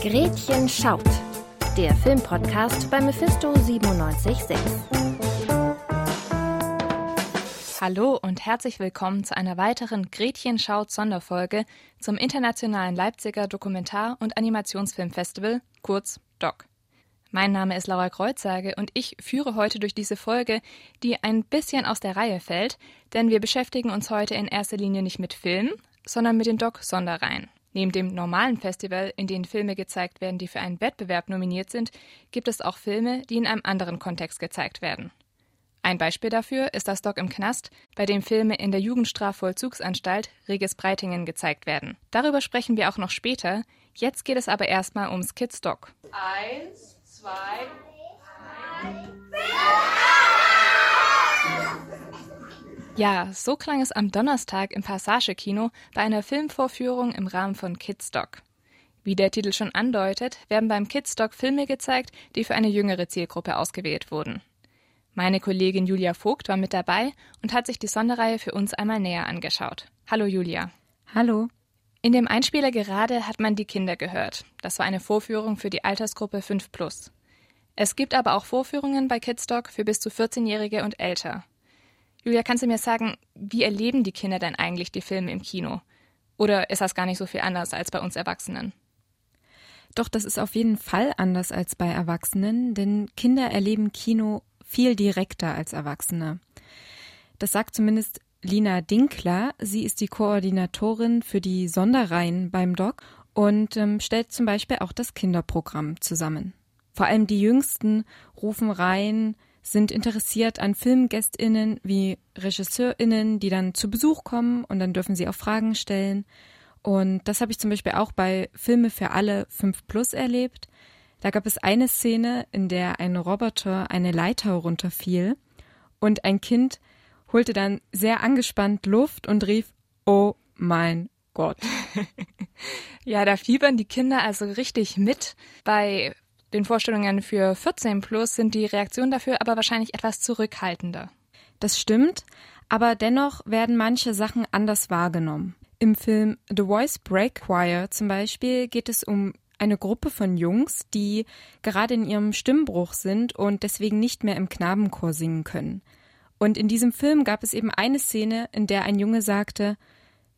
Gretchen schaut, der Filmpodcast bei Mephisto 976. Hallo und herzlich willkommen zu einer weiteren Gretchen schaut Sonderfolge zum Internationalen Leipziger Dokumentar- und Animationsfilmfestival, kurz DOC. Mein Name ist Laura Kreutzage und ich führe heute durch diese Folge, die ein bisschen aus der Reihe fällt, denn wir beschäftigen uns heute in erster Linie nicht mit Filmen, sondern mit den Doc-Sonderreihen. Neben dem normalen Festival, in dem Filme gezeigt werden, die für einen Wettbewerb nominiert sind, gibt es auch Filme, die in einem anderen Kontext gezeigt werden. Ein Beispiel dafür ist das Doc im Knast, bei dem Filme in der Jugendstrafvollzugsanstalt Regis Breitingen gezeigt werden. Darüber sprechen wir auch noch später. Jetzt geht es aber erstmal ums Kids Doc. Eins, zwei, drei. Ja, so klang es am Donnerstag im Passage-Kino bei einer Filmvorführung im Rahmen von Kidstock. Wie der Titel schon andeutet, werden beim Kidstock Filme gezeigt, die für eine jüngere Zielgruppe ausgewählt wurden. Meine Kollegin Julia Vogt war mit dabei und hat sich die Sonderreihe für uns einmal näher angeschaut. Hallo Julia. Hallo. In dem Einspieler gerade hat man die Kinder gehört. Das war eine Vorführung für die Altersgruppe 5 plus. Es gibt aber auch Vorführungen bei Kidstock für bis zu 14-Jährige und älter. Julia, kannst du mir sagen, wie erleben die Kinder denn eigentlich die Filme im Kino? Oder ist das gar nicht so viel anders als bei uns Erwachsenen? Doch, das ist auf jeden Fall anders als bei Erwachsenen, denn Kinder erleben Kino viel direkter als Erwachsene. Das sagt zumindest Lina Dinkler. Sie ist die Koordinatorin für die Sonderreihen beim Doc und ähm, stellt zum Beispiel auch das Kinderprogramm zusammen. Vor allem die Jüngsten rufen rein, sind interessiert an Filmgästinnen wie Regisseurinnen, die dann zu Besuch kommen und dann dürfen sie auch Fragen stellen. Und das habe ich zum Beispiel auch bei Filme für alle 5 Plus erlebt. Da gab es eine Szene, in der ein Roboter eine Leiter runterfiel und ein Kind holte dann sehr angespannt Luft und rief, Oh mein Gott. ja, da fiebern die Kinder also richtig mit. Bei den Vorstellungen für 14 plus sind die Reaktionen dafür aber wahrscheinlich etwas zurückhaltender. Das stimmt, aber dennoch werden manche Sachen anders wahrgenommen. Im Film The Voice Break Choir zum Beispiel geht es um eine Gruppe von Jungs, die gerade in ihrem Stimmbruch sind und deswegen nicht mehr im Knabenchor singen können. Und in diesem Film gab es eben eine Szene, in der ein Junge sagte,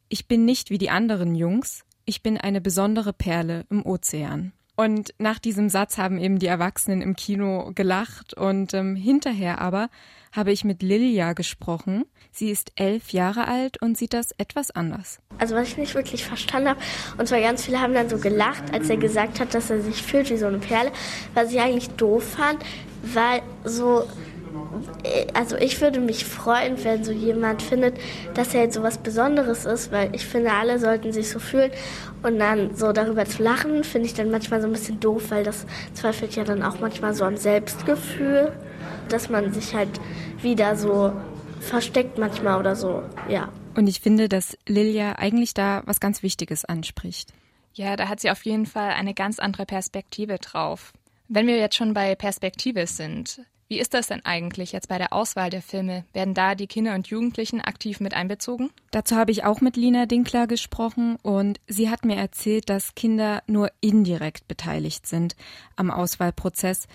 ich bin nicht wie die anderen Jungs, ich bin eine besondere Perle im Ozean. Und nach diesem Satz haben eben die Erwachsenen im Kino gelacht und ähm, hinterher aber habe ich mit Lilia gesprochen. Sie ist elf Jahre alt und sieht das etwas anders. Also was ich nicht wirklich verstanden habe, und zwar ganz viele haben dann so gelacht, als er gesagt hat, dass er sich fühlt wie so eine Perle, was ich eigentlich doof fand, weil so also ich würde mich freuen, wenn so jemand findet, dass er jetzt so was Besonderes ist, weil ich finde, alle sollten sich so fühlen und dann so darüber zu lachen, finde ich dann manchmal so ein bisschen doof, weil das zweifelt ja dann auch manchmal so an Selbstgefühl, dass man sich halt wieder so versteckt manchmal oder so, ja. Und ich finde, dass Lilia eigentlich da was ganz Wichtiges anspricht. Ja, da hat sie auf jeden Fall eine ganz andere Perspektive drauf. Wenn wir jetzt schon bei Perspektive sind, wie ist das denn eigentlich jetzt bei der Auswahl der Filme? Werden da die Kinder und Jugendlichen aktiv mit einbezogen? Dazu habe ich auch mit Lina Dinkler gesprochen und sie hat mir erzählt, dass Kinder nur indirekt beteiligt sind am Auswahlprozess.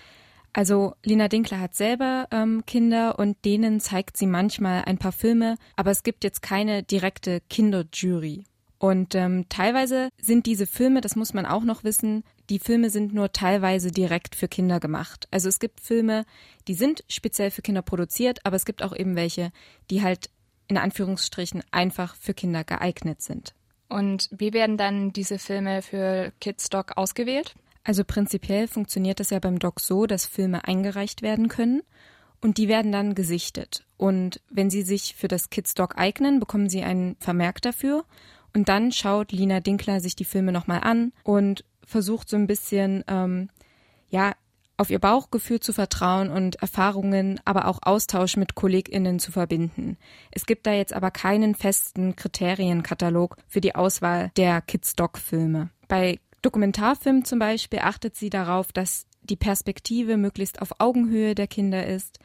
Also Lina Dinkler hat selber ähm, Kinder und denen zeigt sie manchmal ein paar Filme, aber es gibt jetzt keine direkte Kinderjury. Und ähm, teilweise sind diese Filme, das muss man auch noch wissen, die Filme sind nur teilweise direkt für Kinder gemacht. Also es gibt Filme, die sind speziell für Kinder produziert, aber es gibt auch eben welche, die halt in Anführungsstrichen einfach für Kinder geeignet sind. Und wie werden dann diese Filme für Kids Doc ausgewählt? Also prinzipiell funktioniert es ja beim Doc so, dass Filme eingereicht werden können und die werden dann gesichtet. Und wenn sie sich für das Kids Doc eignen, bekommen sie einen Vermerk dafür. Und dann schaut Lina Dinkler sich die Filme nochmal an und versucht so ein bisschen, ähm, ja, auf ihr Bauchgefühl zu vertrauen und Erfahrungen, aber auch Austausch mit KollegInnen zu verbinden. Es gibt da jetzt aber keinen festen Kriterienkatalog für die Auswahl der Kids-Doc-Filme. Bei Dokumentarfilmen zum Beispiel achtet sie darauf, dass die Perspektive möglichst auf Augenhöhe der Kinder ist,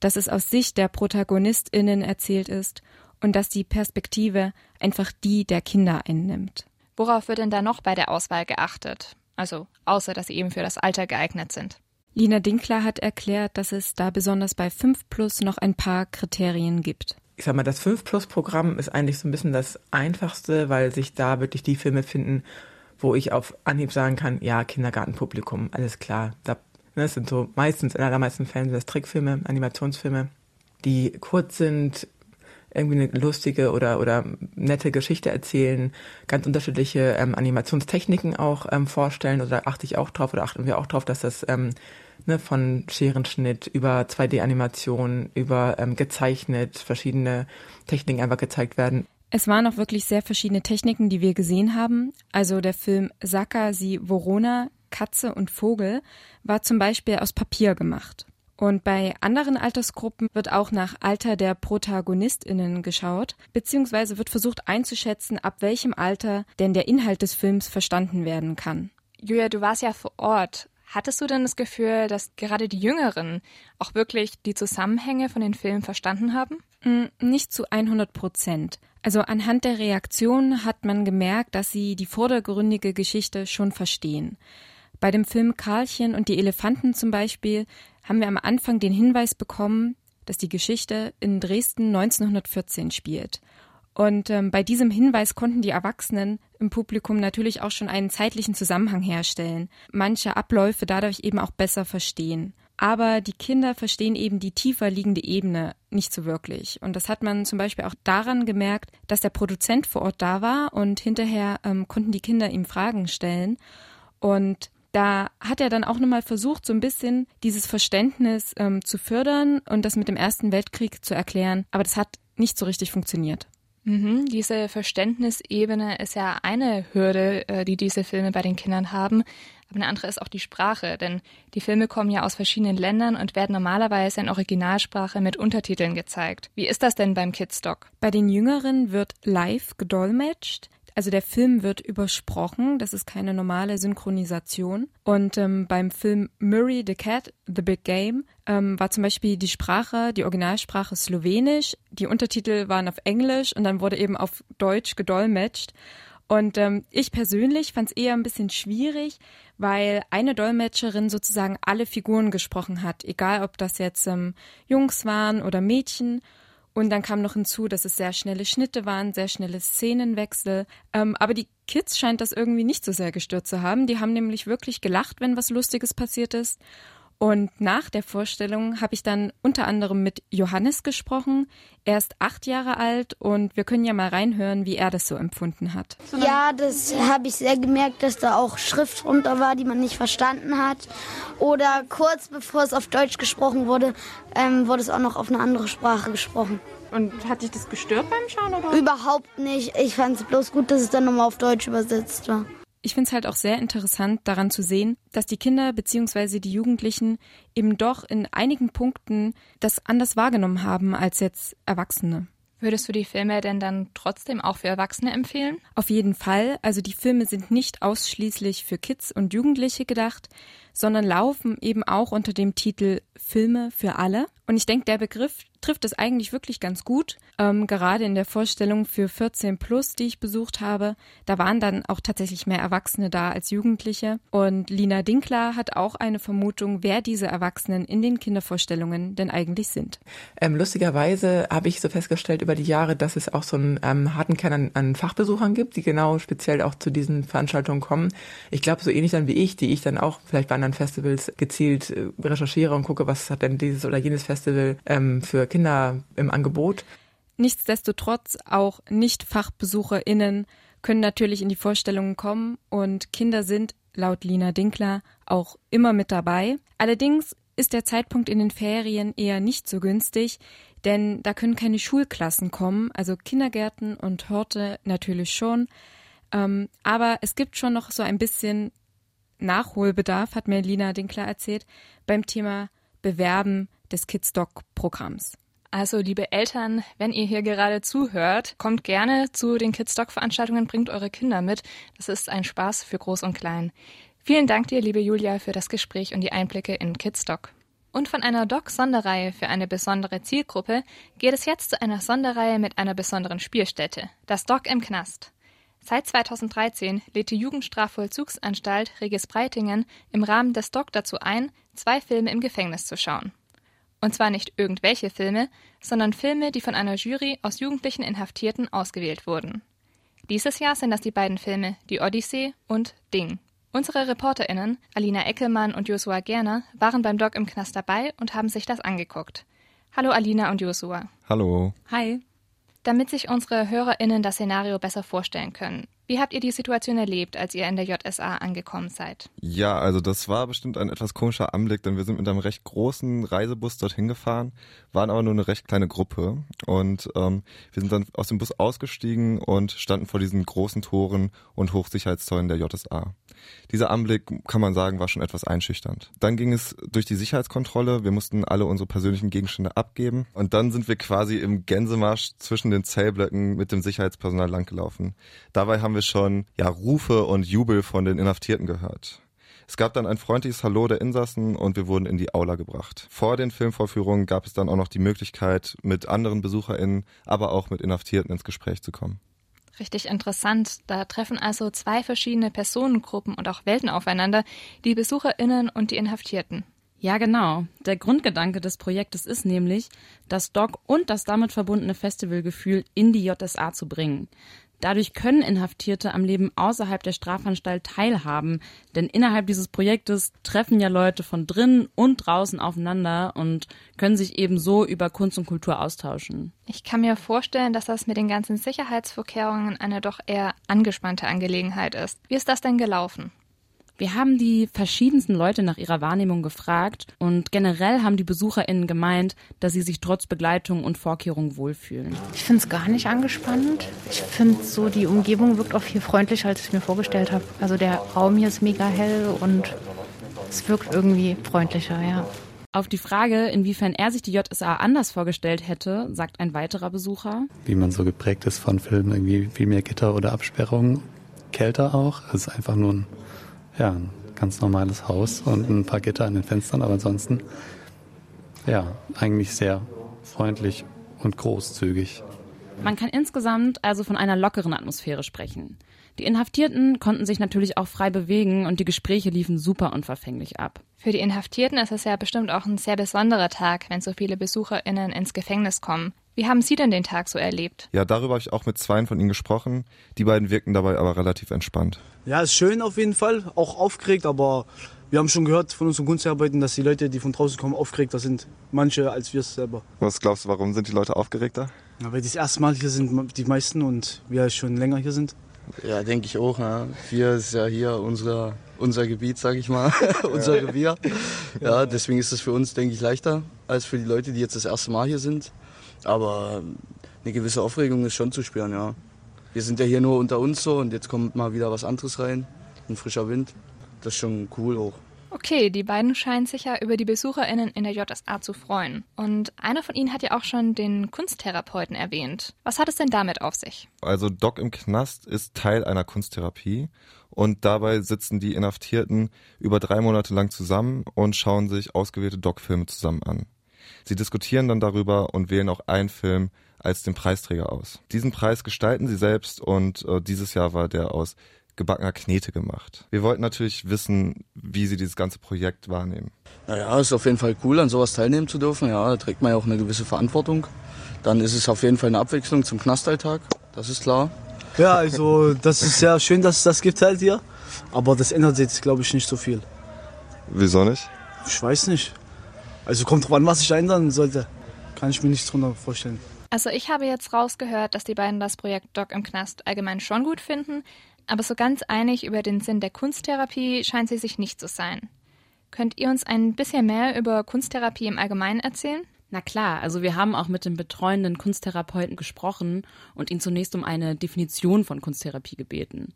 dass es aus Sicht der ProtagonistInnen erzählt ist und dass die Perspektive einfach die der Kinder einnimmt. Worauf wird denn da noch bei der Auswahl geachtet? Also außer dass sie eben für das Alter geeignet sind. Lina Dinkler hat erklärt, dass es da besonders bei 5 Plus noch ein paar Kriterien gibt. Ich sag mal, das 5 Plus Programm ist eigentlich so ein bisschen das einfachste, weil sich da wirklich die Filme finden, wo ich auf Anhieb sagen kann, ja, Kindergartenpublikum, alles klar. Da, ne, das sind so meistens, in allermeisten Fällen sind das Trickfilme, Animationsfilme, die kurz sind, irgendwie eine lustige oder, oder nette Geschichte erzählen, ganz unterschiedliche ähm, Animationstechniken auch ähm, vorstellen. Oder also achte ich auch drauf oder achten wir auch drauf, dass das ähm, ne, von Scherenschnitt über 2D-Animation, über ähm, gezeichnet, verschiedene Techniken einfach gezeigt werden. Es waren auch wirklich sehr verschiedene Techniken, die wir gesehen haben. Also der Film Saka si Vorona, Katze und Vogel war zum Beispiel aus Papier gemacht. Und bei anderen Altersgruppen wird auch nach Alter der ProtagonistInnen geschaut, beziehungsweise wird versucht einzuschätzen, ab welchem Alter denn der Inhalt des Films verstanden werden kann. Julia, du warst ja vor Ort. Hattest du denn das Gefühl, dass gerade die Jüngeren auch wirklich die Zusammenhänge von den Filmen verstanden haben? Mm, nicht zu 100 Prozent. Also anhand der Reaktionen hat man gemerkt, dass sie die vordergründige Geschichte schon verstehen. Bei dem Film Karlchen und die Elefanten zum Beispiel haben wir am Anfang den Hinweis bekommen, dass die Geschichte in Dresden 1914 spielt. Und ähm, bei diesem Hinweis konnten die Erwachsenen im Publikum natürlich auch schon einen zeitlichen Zusammenhang herstellen, manche Abläufe dadurch eben auch besser verstehen. Aber die Kinder verstehen eben die tiefer liegende Ebene nicht so wirklich. Und das hat man zum Beispiel auch daran gemerkt, dass der Produzent vor Ort da war und hinterher ähm, konnten die Kinder ihm Fragen stellen. Und da hat er dann auch nochmal versucht, so ein bisschen dieses Verständnis ähm, zu fördern und das mit dem Ersten Weltkrieg zu erklären. Aber das hat nicht so richtig funktioniert. Mhm, diese Verständnisebene ist ja eine Hürde, äh, die diese Filme bei den Kindern haben. Aber eine andere ist auch die Sprache, denn die Filme kommen ja aus verschiedenen Ländern und werden normalerweise in Originalsprache mit Untertiteln gezeigt. Wie ist das denn beim Kidstock? Bei den Jüngeren wird live gedolmetscht. Also der Film wird übersprochen, das ist keine normale Synchronisation. Und ähm, beim Film Murray the Cat, The Big Game, ähm, war zum Beispiel die Sprache, die Originalsprache Slowenisch, die Untertitel waren auf Englisch und dann wurde eben auf Deutsch gedolmetscht. Und ähm, ich persönlich fand es eher ein bisschen schwierig, weil eine Dolmetscherin sozusagen alle Figuren gesprochen hat, egal ob das jetzt ähm, Jungs waren oder Mädchen. Und dann kam noch hinzu, dass es sehr schnelle Schnitte waren, sehr schnelle Szenenwechsel. Ähm, aber die Kids scheint das irgendwie nicht so sehr gestört zu haben. Die haben nämlich wirklich gelacht, wenn was Lustiges passiert ist. Und nach der Vorstellung habe ich dann unter anderem mit Johannes gesprochen. Er ist acht Jahre alt und wir können ja mal reinhören, wie er das so empfunden hat. Ja, das habe ich sehr gemerkt, dass da auch Schrift drunter war, die man nicht verstanden hat. Oder kurz bevor es auf Deutsch gesprochen wurde, ähm, wurde es auch noch auf eine andere Sprache gesprochen. Und hat dich das gestört beim Schauen? Oder? Überhaupt nicht. Ich fand es bloß gut, dass es dann nochmal auf Deutsch übersetzt war. Ich finde es halt auch sehr interessant daran zu sehen, dass die Kinder bzw. die Jugendlichen eben doch in einigen Punkten das anders wahrgenommen haben als jetzt Erwachsene. Würdest du die Filme denn dann trotzdem auch für Erwachsene empfehlen? Auf jeden Fall. Also die Filme sind nicht ausschließlich für Kids und Jugendliche gedacht, sondern laufen eben auch unter dem Titel Filme für alle. Und ich denke, der Begriff trifft es eigentlich wirklich ganz gut. Ähm, gerade in der Vorstellung für 14 Plus, die ich besucht habe, da waren dann auch tatsächlich mehr Erwachsene da als Jugendliche. Und Lina Dinkler hat auch eine Vermutung, wer diese Erwachsenen in den Kindervorstellungen denn eigentlich sind. Ähm, lustigerweise habe ich so festgestellt über die Jahre, dass es auch so einen ähm, harten Kern an, an Fachbesuchern gibt, die genau speziell auch zu diesen Veranstaltungen kommen. Ich glaube, so ähnlich dann wie ich, die ich dann auch vielleicht bei anderen Festivals gezielt äh, recherchiere und gucke, was hat denn dieses oder jenes Festival ähm, für Kinder im Angebot. Nichtsdestotrotz auch Nicht-FachbesucherInnen können natürlich in die Vorstellungen kommen und Kinder sind laut Lina Dinkler auch immer mit dabei. Allerdings ist der Zeitpunkt in den Ferien eher nicht so günstig, denn da können keine Schulklassen kommen, also Kindergärten und Horte natürlich schon. Ähm, aber es gibt schon noch so ein bisschen Nachholbedarf, hat mir Lina Dinkler erzählt, beim Thema Bewerben des Kidstock-Programms. Also, liebe Eltern, wenn ihr hier gerade zuhört, kommt gerne zu den Kidstock-Veranstaltungen, bringt eure Kinder mit. Das ist ein Spaß für Groß und Klein. Vielen Dank dir, liebe Julia, für das Gespräch und die Einblicke in Kidstock. Und von einer Doc-Sonderreihe für eine besondere Zielgruppe geht es jetzt zu einer Sonderreihe mit einer besonderen Spielstätte, das Doc im Knast. Seit 2013 lädt die Jugendstrafvollzugsanstalt Regis Breitingen im Rahmen des DOC dazu ein, zwei Filme im Gefängnis zu schauen. Und zwar nicht irgendwelche Filme, sondern Filme, die von einer Jury aus jugendlichen Inhaftierten ausgewählt wurden. Dieses Jahr sind das die beiden Filme Die Odyssee und Ding. Unsere ReporterInnen, Alina Eckelmann und Joshua Gerner, waren beim Doc im Knast dabei und haben sich das angeguckt. Hallo Alina und Joshua. Hallo. Hi. Damit sich unsere HörerInnen das Szenario besser vorstellen können, wie habt ihr die Situation erlebt, als ihr in der JSA angekommen seid? Ja, also das war bestimmt ein etwas komischer Anblick, denn wir sind mit einem recht großen Reisebus dorthin gefahren, waren aber nur eine recht kleine Gruppe und ähm, wir sind dann aus dem Bus ausgestiegen und standen vor diesen großen Toren und Hochsicherheitszäunen der JSA. Dieser Anblick, kann man sagen, war schon etwas einschüchternd. Dann ging es durch die Sicherheitskontrolle, wir mussten alle unsere persönlichen Gegenstände abgeben und dann sind wir quasi im Gänsemarsch zwischen den Zellblöcken mit dem Sicherheitspersonal langgelaufen. Dabei haben wir schon ja Rufe und Jubel von den Inhaftierten gehört. Es gab dann ein freundliches Hallo der Insassen und wir wurden in die Aula gebracht. Vor den Filmvorführungen gab es dann auch noch die Möglichkeit, mit anderen BesucherInnen, aber auch mit Inhaftierten ins Gespräch zu kommen. Richtig interessant. Da treffen also zwei verschiedene Personengruppen und auch Welten aufeinander, die BesucherInnen und die Inhaftierten. Ja, genau. Der Grundgedanke des Projektes ist nämlich, das Doc und das damit verbundene Festivalgefühl in die JSA zu bringen. Dadurch können Inhaftierte am Leben außerhalb der Strafanstalt teilhaben, denn innerhalb dieses Projektes treffen ja Leute von drinnen und draußen aufeinander und können sich eben so über Kunst und Kultur austauschen. Ich kann mir vorstellen, dass das mit den ganzen Sicherheitsvorkehrungen eine doch eher angespannte Angelegenheit ist. Wie ist das denn gelaufen? Wir haben die verschiedensten Leute nach ihrer Wahrnehmung gefragt und generell haben die BesucherInnen gemeint, dass sie sich trotz Begleitung und Vorkehrung wohlfühlen. Ich finde es gar nicht angespannt. Ich finde so, die Umgebung wirkt auch viel freundlicher, als ich mir vorgestellt habe. Also der Raum hier ist mega hell und es wirkt irgendwie freundlicher, ja. Auf die Frage, inwiefern er sich die JSA anders vorgestellt hätte, sagt ein weiterer Besucher. Wie man so geprägt ist von Filmen, irgendwie viel mehr Gitter oder Absperrungen, kälter auch. Es ist einfach nur ein ja, ein ganz normales Haus und ein paar Gitter an den Fenstern, aber ansonsten ja, eigentlich sehr freundlich und großzügig. Man kann insgesamt also von einer lockeren Atmosphäre sprechen. Die Inhaftierten konnten sich natürlich auch frei bewegen und die Gespräche liefen super unverfänglich ab. Für die Inhaftierten ist es ja bestimmt auch ein sehr besonderer Tag, wenn so viele BesucherInnen ins Gefängnis kommen. Wie haben Sie denn den Tag so erlebt? Ja, darüber habe ich auch mit zwei von Ihnen gesprochen. Die beiden wirkten dabei aber relativ entspannt. Ja, ist schön auf jeden Fall, auch aufgeregt, aber wir haben schon gehört von unseren Kunstarbeiten, dass die Leute, die von draußen kommen, aufgeregter sind. Manche als wir es selber. Was glaubst du, warum sind die Leute aufgeregter? Ja, weil die das erste Mal hier sind, die meisten, und wir schon länger hier sind. Ja, denke ich auch. Ja. Wir ist ja hier unser, unser Gebiet, sag ich mal, unser Revier. Ja, deswegen ist es für uns, denke ich, leichter als für die Leute, die jetzt das erste Mal hier sind. Aber eine gewisse Aufregung ist schon zu spüren, ja. Wir sind ja hier nur unter uns so und jetzt kommt mal wieder was anderes rein, ein frischer Wind. Das ist schon cool auch. Okay, die beiden scheinen sich ja über die BesucherInnen in der JSA zu freuen. Und einer von ihnen hat ja auch schon den Kunsttherapeuten erwähnt. Was hat es denn damit auf sich? Also Doc im Knast ist Teil einer Kunsttherapie und dabei sitzen die Inhaftierten über drei Monate lang zusammen und schauen sich ausgewählte Doc-Filme zusammen an. Sie diskutieren dann darüber und wählen auch einen Film als den Preisträger aus. Diesen Preis gestalten sie selbst und äh, dieses Jahr war der aus gebackener Knete gemacht. Wir wollten natürlich wissen, wie sie dieses ganze Projekt wahrnehmen. Naja, ist auf jeden Fall cool, an sowas teilnehmen zu dürfen. Ja, da trägt man ja auch eine gewisse Verantwortung. Dann ist es auf jeden Fall eine Abwechslung zum Knastalltag, das ist klar. Ja, also das ist sehr schön, dass es das gibt halt hier. Aber das ändert jetzt, glaube ich, nicht so viel. Wieso nicht? Ich weiß nicht. Also kommt drauf an, was sich ändern sollte. Kann ich mir nichts drunter vorstellen. Also ich habe jetzt rausgehört, dass die beiden das Projekt Doc im Knast allgemein schon gut finden, aber so ganz einig über den Sinn der Kunsttherapie scheint sie sich nicht zu sein. Könnt ihr uns ein bisschen mehr über Kunsttherapie im Allgemeinen erzählen? Na klar, also wir haben auch mit dem betreuenden Kunsttherapeuten gesprochen und ihn zunächst um eine Definition von Kunsttherapie gebeten.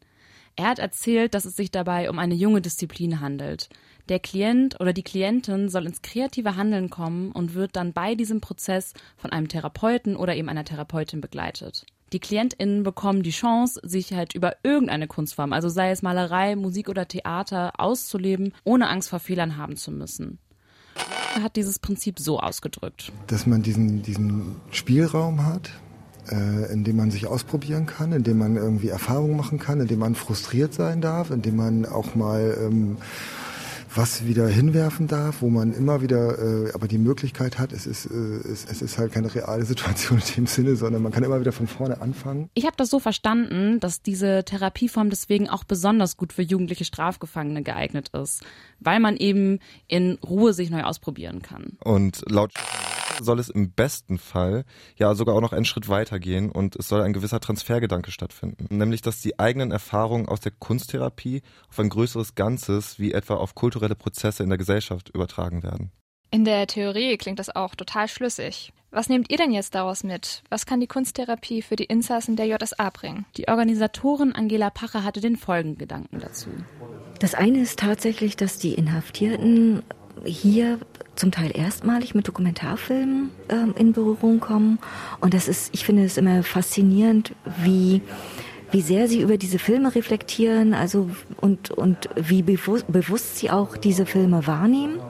Er hat erzählt, dass es sich dabei um eine junge Disziplin handelt. Der Klient oder die Klientin soll ins kreative Handeln kommen und wird dann bei diesem Prozess von einem Therapeuten oder eben einer Therapeutin begleitet. Die KlientInnen bekommen die Chance, sich halt über irgendeine Kunstform, also sei es Malerei, Musik oder Theater, auszuleben, ohne Angst vor Fehlern haben zu müssen. Er hat dieses Prinzip so ausgedrückt. Dass man diesen, diesen Spielraum hat, äh, in dem man sich ausprobieren kann, in dem man irgendwie Erfahrungen machen kann, in dem man frustriert sein darf, in dem man auch mal ähm, was wieder hinwerfen darf, wo man immer wieder äh, aber die Möglichkeit hat, es ist, äh, es, es ist halt keine reale Situation in dem Sinne, sondern man kann immer wieder von vorne anfangen. Ich habe das so verstanden, dass diese Therapieform deswegen auch besonders gut für jugendliche Strafgefangene geeignet ist, weil man eben in Ruhe sich neu ausprobieren kann. Und laut soll es im besten Fall ja sogar auch noch einen Schritt weiter gehen und es soll ein gewisser Transfergedanke stattfinden. Nämlich, dass die eigenen Erfahrungen aus der Kunsttherapie auf ein größeres Ganzes, wie etwa auf kulturelle Prozesse in der Gesellschaft übertragen werden. In der Theorie klingt das auch total schlüssig. Was nehmt ihr denn jetzt daraus mit? Was kann die Kunsttherapie für die Insassen der JSA bringen? Die Organisatorin Angela Pache hatte den folgenden Gedanken dazu. Das eine ist tatsächlich, dass die Inhaftierten hier zum Teil erstmalig mit Dokumentarfilmen ähm, in Berührung kommen. Und das ist, ich finde es immer faszinierend, wie wie sehr sie über diese Filme reflektieren, also und und wie bewusst, bewusst sie auch diese Filme wahrnehmen.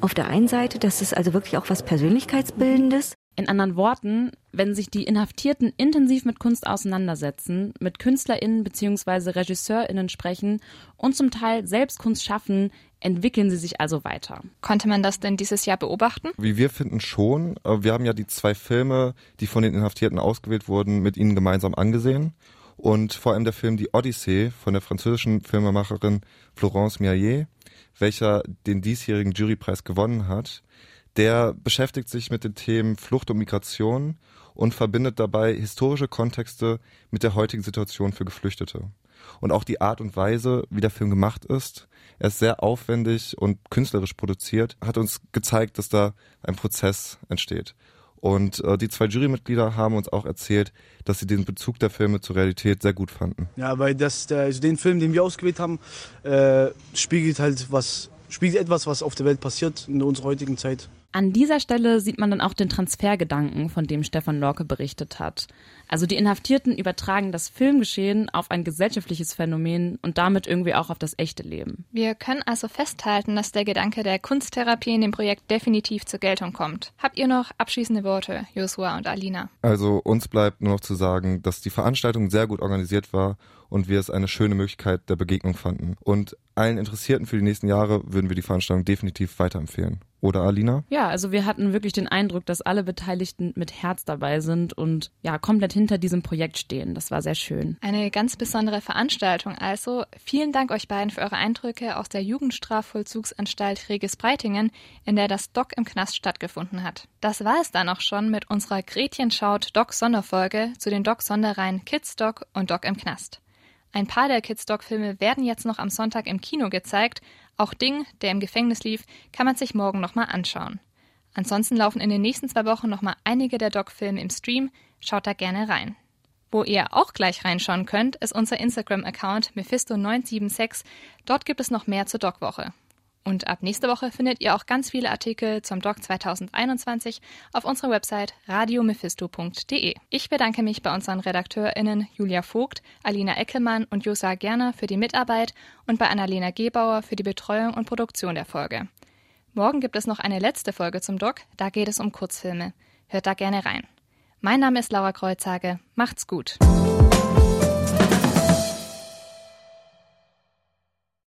Auf der einen Seite, das ist also wirklich auch was Persönlichkeitsbildendes. In anderen Worten, wenn sich die Inhaftierten intensiv mit Kunst auseinandersetzen, mit KünstlerInnen bzw. RegisseurInnen sprechen und zum Teil selbst Kunst schaffen, entwickeln sie sich also weiter. Konnte man das denn dieses Jahr beobachten? Wie wir finden schon. Wir haben ja die zwei Filme, die von den Inhaftierten ausgewählt wurden, mit ihnen gemeinsam angesehen. Und vor allem der Film Die Odyssee von der französischen Filmemacherin Florence Miaillet, welcher den diesjährigen Jurypreis gewonnen hat, der beschäftigt sich mit den Themen Flucht und Migration und verbindet dabei historische Kontexte mit der heutigen Situation für Geflüchtete. Und auch die Art und Weise, wie der Film gemacht ist, er ist sehr aufwendig und künstlerisch produziert, hat uns gezeigt, dass da ein Prozess entsteht. Und äh, die zwei Jurymitglieder haben uns auch erzählt, dass sie den Bezug der Filme zur Realität sehr gut fanden. Ja, weil das, der, also den Film, den wir ausgewählt haben, äh, spiegelt halt was, spiegelt etwas, was auf der Welt passiert in unserer heutigen Zeit. An dieser Stelle sieht man dann auch den Transfergedanken, von dem Stefan Lorke berichtet hat. Also die Inhaftierten übertragen das Filmgeschehen auf ein gesellschaftliches Phänomen und damit irgendwie auch auf das echte Leben. Wir können also festhalten, dass der Gedanke der Kunsttherapie in dem Projekt definitiv zur Geltung kommt. Habt ihr noch abschließende Worte, Joshua und Alina? Also uns bleibt nur noch zu sagen, dass die Veranstaltung sehr gut organisiert war und wir es eine schöne Möglichkeit der Begegnung fanden. Und allen Interessierten für die nächsten Jahre würden wir die Veranstaltung definitiv weiterempfehlen. Oder Alina? Ja, also wir hatten wirklich den Eindruck, dass alle Beteiligten mit Herz dabei sind und ja, komplett hinter diesem Projekt stehen. Das war sehr schön. Eine ganz besondere Veranstaltung also. Vielen Dank euch beiden für eure Eindrücke aus der Jugendstrafvollzugsanstalt Regis Breitingen, in der das Doc im Knast stattgefunden hat. Das war es dann auch schon mit unserer Gretchen schaut Doc Sonderfolge zu den Doc Sonderreihen Kids Doc und Doc im Knast. Ein paar der Kids Doc Filme werden jetzt noch am Sonntag im Kino gezeigt. Auch Ding, der im Gefängnis lief, kann man sich morgen nochmal anschauen. Ansonsten laufen in den nächsten zwei Wochen nochmal einige der Doc-Filme im Stream. Schaut da gerne rein. Wo ihr auch gleich reinschauen könnt, ist unser Instagram-Account Mephisto976. Dort gibt es noch mehr zur Doc-Woche. Und ab nächste Woche findet ihr auch ganz viele Artikel zum Doc 2021 auf unserer Website radiomephisto.de. Ich bedanke mich bei unseren RedakteurInnen Julia Vogt, Alina Eckelmann und Josa Gerner für die Mitarbeit und bei Annalena Gebauer für die Betreuung und Produktion der Folge. Morgen gibt es noch eine letzte Folge zum Doc, da geht es um Kurzfilme. Hört da gerne rein. Mein Name ist Laura Kreuzhage. Macht's gut.